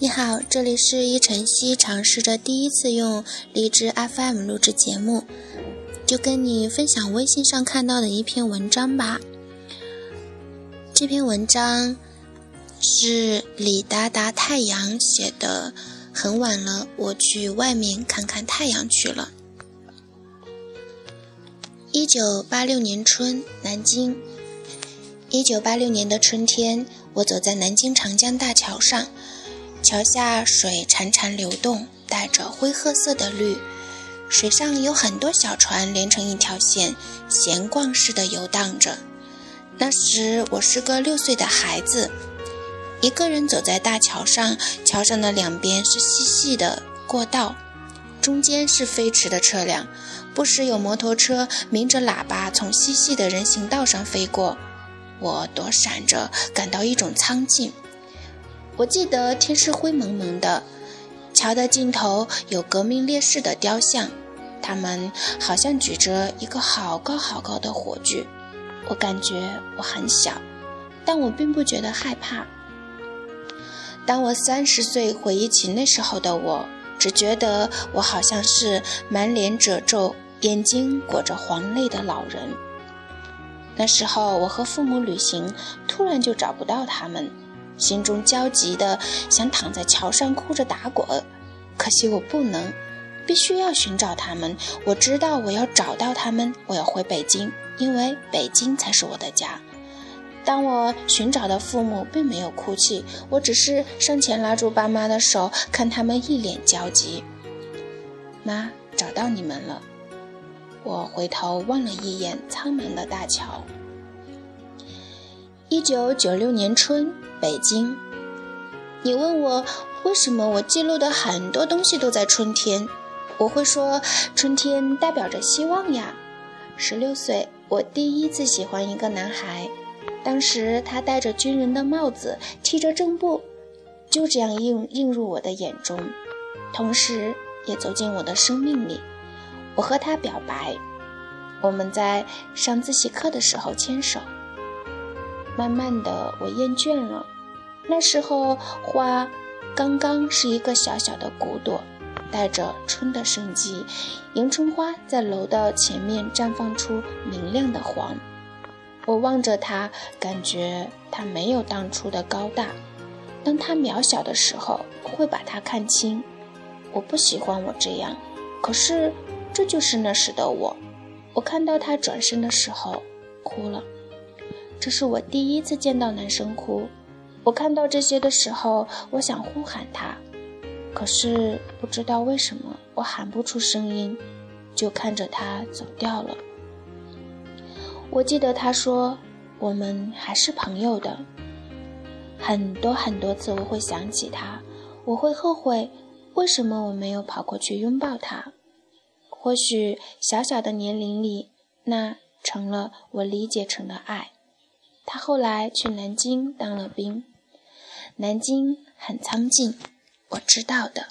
你好，这里是一晨曦，尝试着第一次用荔枝 FM 录制节目，就跟你分享微信上看到的一篇文章吧。这篇文章是李达达太阳写的，很晚了，我去外面看看太阳去了。一九八六年春，南京。一九八六年的春天，我走在南京长江大桥上。桥下水潺潺流动，带着灰褐色的绿，水上有很多小船连成一条线，闲逛似的游荡着。那时我是个六岁的孩子，一个人走在大桥上，桥上的两边是细细的过道，中间是飞驰的车辆，不时有摩托车鸣着喇叭从细细的人行道上飞过，我躲闪着，感到一种苍劲。我记得天是灰蒙蒙的，桥的尽头有革命烈士的雕像，他们好像举着一个好高好高的火炬。我感觉我很小，但我并不觉得害怕。当我三十岁回忆起那时候的我，只觉得我好像是满脸褶皱、眼睛裹着黄泪的老人。那时候我和父母旅行，突然就找不到他们。心中焦急的想躺在桥上哭着打滚，可惜我不能，必须要寻找他们。我知道我要找到他们，我要回北京，因为北京才是我的家。当我寻找的父母并没有哭泣，我只是上前拉住爸妈的手，看他们一脸焦急。妈，找到你们了。我回头望了一眼苍茫的大桥。一九九六年春。北京，你问我为什么我记录的很多东西都在春天，我会说春天代表着希望呀。十六岁，我第一次喜欢一个男孩，当时他戴着军人的帽子，踢着正步，就这样映映入我的眼中，同时也走进我的生命里。我和他表白，我们在上自习课的时候牵手。慢慢的，我厌倦了。那时候花刚刚是一个小小的骨朵，带着春的生机。迎春花在楼的前面绽放出明亮的黄。我望着它，感觉它没有当初的高大。当它渺小的时候，我会把它看清。我不喜欢我这样，可是这就是那时的我。我看到它转身的时候，哭了。这是我第一次见到男生哭。我看到这些的时候，我想呼喊他，可是不知道为什么我喊不出声音，就看着他走掉了。我记得他说：“我们还是朋友的。”很多很多次，我会想起他，我会后悔为什么我没有跑过去拥抱他。或许小小的年龄里，那成了我理解成的爱。他后来去南京当了兵，南京很苍劲，我知道的。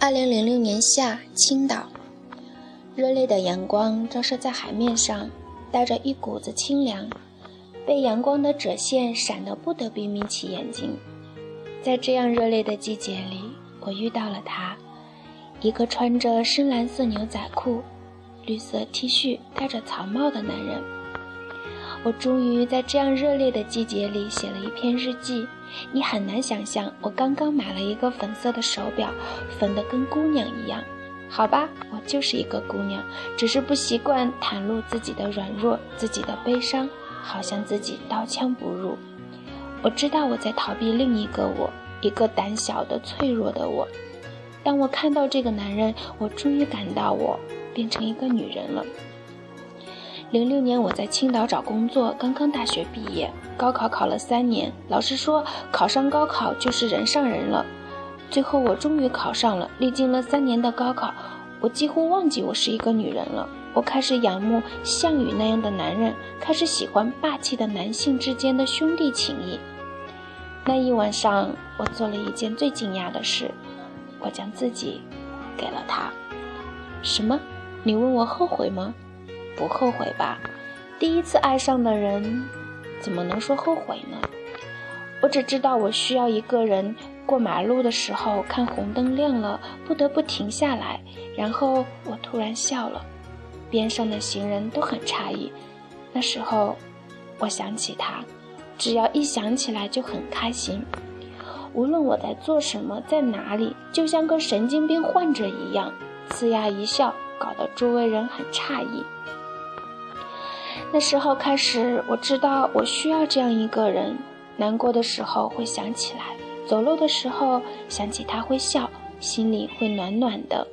二零零六年夏，青岛。热烈的阳光照射在海面上，带着一股子清凉，被阳光的折线闪得不得不眯起眼睛。在这样热烈的季节里，我遇到了他，一个穿着深蓝色牛仔裤、绿色 T 恤、戴着草帽的男人。我终于在这样热烈的季节里写了一篇日记。你很难想象，我刚刚买了一个粉色的手表，粉得跟姑娘一样。好吧，我就是一个姑娘，只是不习惯袒露自己的软弱，自己的悲伤，好像自己刀枪不入。我知道我在逃避另一个我，一个胆小的、脆弱的我。当我看到这个男人，我终于感到我变成一个女人了。零六年我在青岛找工作，刚刚大学毕业，高考考了三年，老师说考上高考就是人上人了。最后，我终于考上了。历经了三年的高考，我几乎忘记我是一个女人了。我开始仰慕项羽那样的男人，开始喜欢霸气的男性之间的兄弟情谊。那一晚上，我做了一件最惊讶的事，我将自己给了他。什么？你问我后悔吗？不后悔吧。第一次爱上的人，怎么能说后悔呢？我只知道，我需要一个人过马路的时候，看红灯亮了，不得不停下来。然后我突然笑了。边上的行人都很诧异。那时候，我想起他，只要一想起来就很开心。无论我在做什么，在哪里，就像个神经病患者一样，呲牙一笑，搞得周围人很诧异。那时候开始，我知道我需要这样一个人。难过的时候会想起来，走路的时候想起他会笑，心里会暖暖的。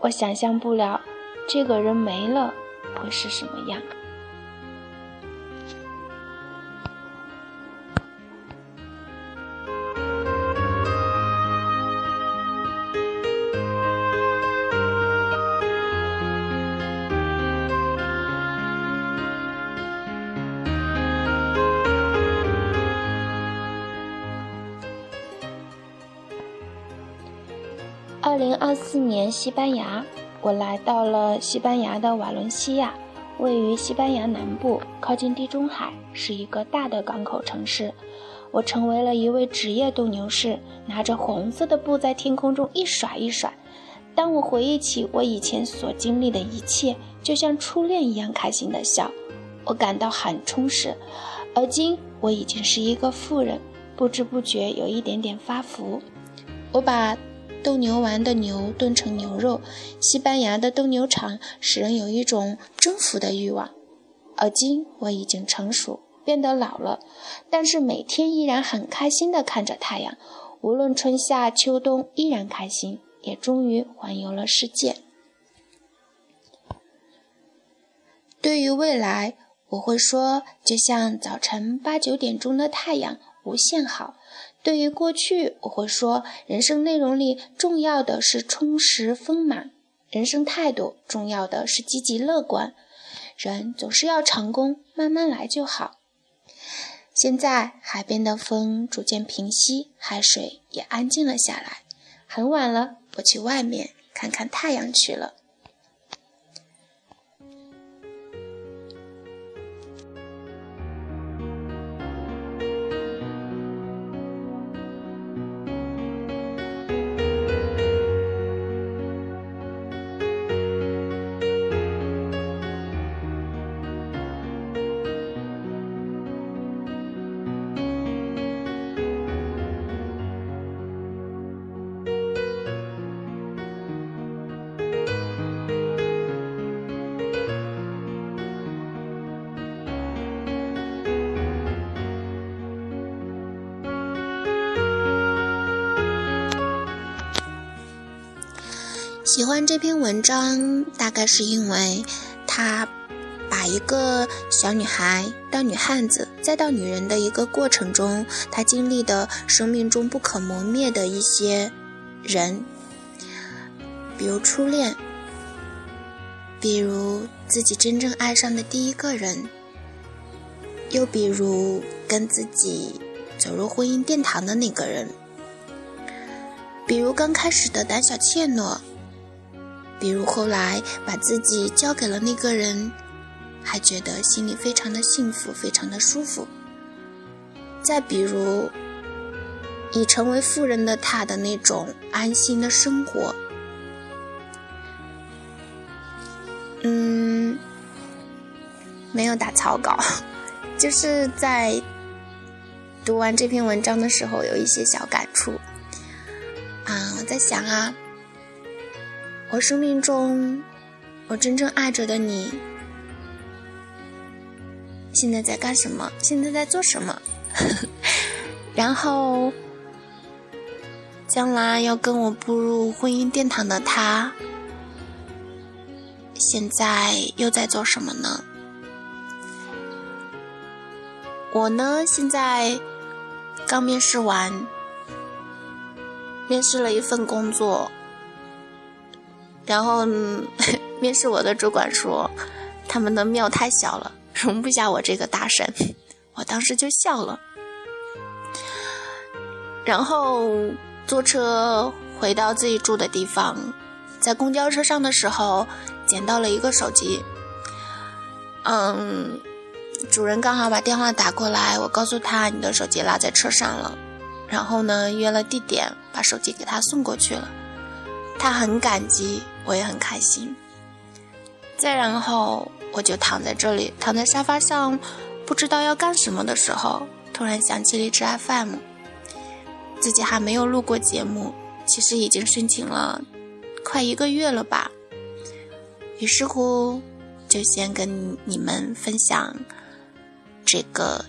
我想象不了。这个人没了，会是什么样？零二四年，西班牙。我来到了西班牙的瓦伦西亚，位于西班牙南部，靠近地中海，是一个大的港口城市。我成为了一位职业斗牛士，拿着红色的布在天空中一甩一甩。当我回忆起我以前所经历的一切，就像初恋一样开心的笑。我感到很充实。而今我已经是一个妇人，不知不觉有一点点发福。我把。斗牛完的牛炖成牛肉，西班牙的斗牛场使人有一种征服的欲望。而今我已经成熟，变得老了，但是每天依然很开心地看着太阳，无论春夏秋冬依然开心，也终于环游了世界。对于未来，我会说，就像早晨八九点钟的太阳，无限好。对于过去，我会说，人生内容里重要的是充实丰满；人生态度重要的是积极乐观。人总是要成功，慢慢来就好。现在海边的风逐渐平息，海水也安静了下来。很晚了，我去外面看看太阳去了。喜欢这篇文章，大概是因为他把一个小女孩到女汉子再到女人的一个过程中，她经历的生命中不可磨灭的一些人，比如初恋，比如自己真正爱上的第一个人，又比如跟自己走入婚姻殿堂的那个人，比如刚开始的胆小怯懦。比如后来把自己交给了那个人，还觉得心里非常的幸福，非常的舒服。再比如，已成为富人的他的那种安心的生活。嗯，没有打草稿，就是在读完这篇文章的时候有一些小感触。啊，我在想啊。我生命中，我真正爱着的你，现在在干什么？现在在做什么？然后，将来要跟我步入婚姻殿堂的他，现在又在做什么呢？我呢，现在刚面试完，面试了一份工作。然后 面试我的主管说，他们的庙太小了，容不下我这个大神。我当时就笑了。然后坐车回到自己住的地方，在公交车上的时候捡到了一个手机。嗯，主人刚好把电话打过来，我告诉他你的手机落在车上了，然后呢约了地点，把手机给他送过去了。他很感激，我也很开心。再然后我就躺在这里，躺在沙发上，不知道要干什么的时候，突然想起荔枝 FM。自己还没有录过节目，其实已经申请了快一个月了吧。于是乎，就先跟你们分享这个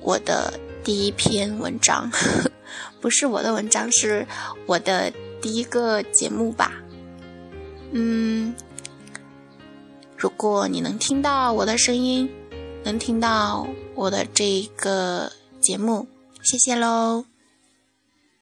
我的第一篇文章，不是我的文章，是我的第一个节目吧。嗯，如果你能听到我的声音，能听到我的这个节目，谢谢喽。